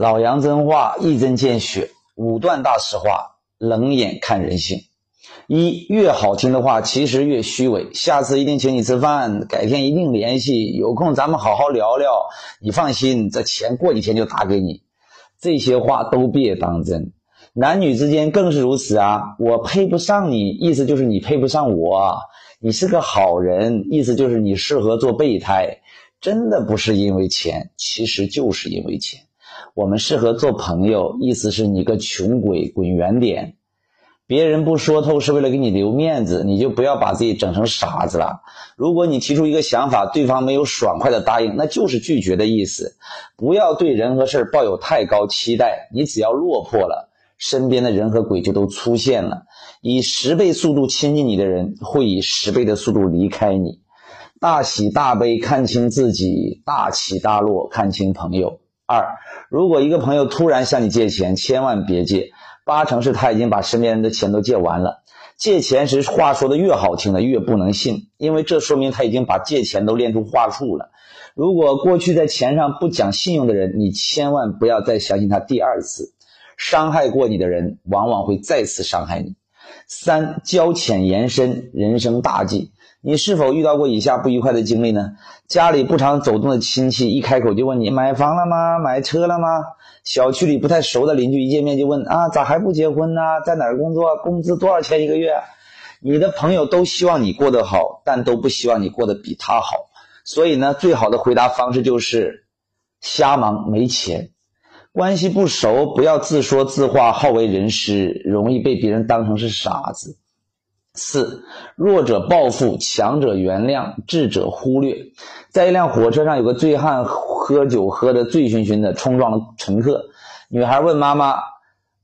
老杨真话一针见血，五段大实话，冷眼看人性。一越好听的话，其实越虚伪。下次一定请你吃饭，改天一定联系，有空咱们好好聊聊。你放心，这钱过几天就打给你。这些话都别当真。男女之间更是如此啊！我配不上你，意思就是你配不上我。你是个好人，意思就是你适合做备胎。真的不是因为钱，其实就是因为钱。我们适合做朋友，意思是你个穷鬼滚远点。别人不说透是为了给你留面子，你就不要把自己整成傻子了。如果你提出一个想法，对方没有爽快的答应，那就是拒绝的意思。不要对人和事抱有太高期待，你只要落魄了，身边的人和鬼就都出现了。以十倍速度亲近你的人，会以十倍的速度离开你。大喜大悲看清自己，大起大落看清朋友。二，如果一个朋友突然向你借钱，千万别借，八成是他已经把身边人的钱都借完了。借钱时话说的越好听的越不能信，因为这说明他已经把借钱都练出话术了。如果过去在钱上不讲信用的人，你千万不要再相信他第二次。伤害过你的人，往往会再次伤害你。三，交浅言深，人生大忌。你是否遇到过以下不愉快的经历呢？家里不常走动的亲戚一开口就问你买房了吗？买车了吗？小区里不太熟的邻居一见面就问啊，咋还不结婚呢？在哪儿工作？工资多少钱一个月？你的朋友都希望你过得好，但都不希望你过得比他好。所以呢，最好的回答方式就是瞎忙没钱。关系不熟，不要自说自话，好为人师，容易被别人当成是傻子。四弱者报复，强者原谅，智者忽略。在一辆火车上，有个醉汉喝酒喝得醉醺醺的，冲撞了乘客。女孩问妈妈：“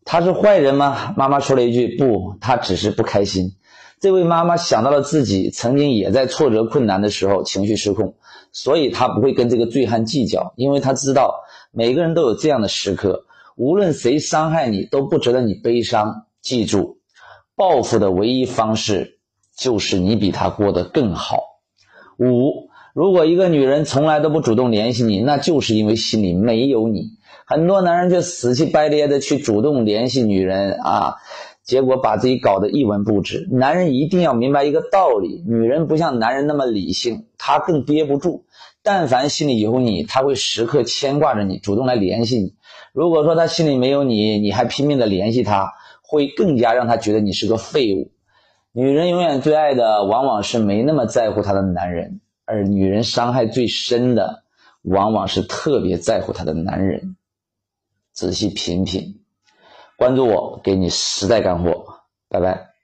他是坏人吗？”妈妈说了一句：“不，他只是不开心。”这位妈妈想到了自己曾经也在挫折困难的时候情绪失控，所以她不会跟这个醉汉计较，因为她知道每个人都有这样的时刻，无论谁伤害你都不值得你悲伤。记住。报复的唯一方式就是你比他过得更好。五，如果一个女人从来都不主动联系你，那就是因为心里没有你。很多男人就死乞白咧的去主动联系女人啊，结果把自己搞得一文不值。男人一定要明白一个道理：女人不像男人那么理性，她更憋不住。但凡心里有你，她会时刻牵挂着你，主动来联系你。如果说她心里没有你，你还拼命的联系她。会更加让他觉得你是个废物。女人永远最爱的往往是没那么在乎她的男人，而女人伤害最深的往往是特别在乎她的男人。仔细品品，关注我，给你实在干货。拜拜。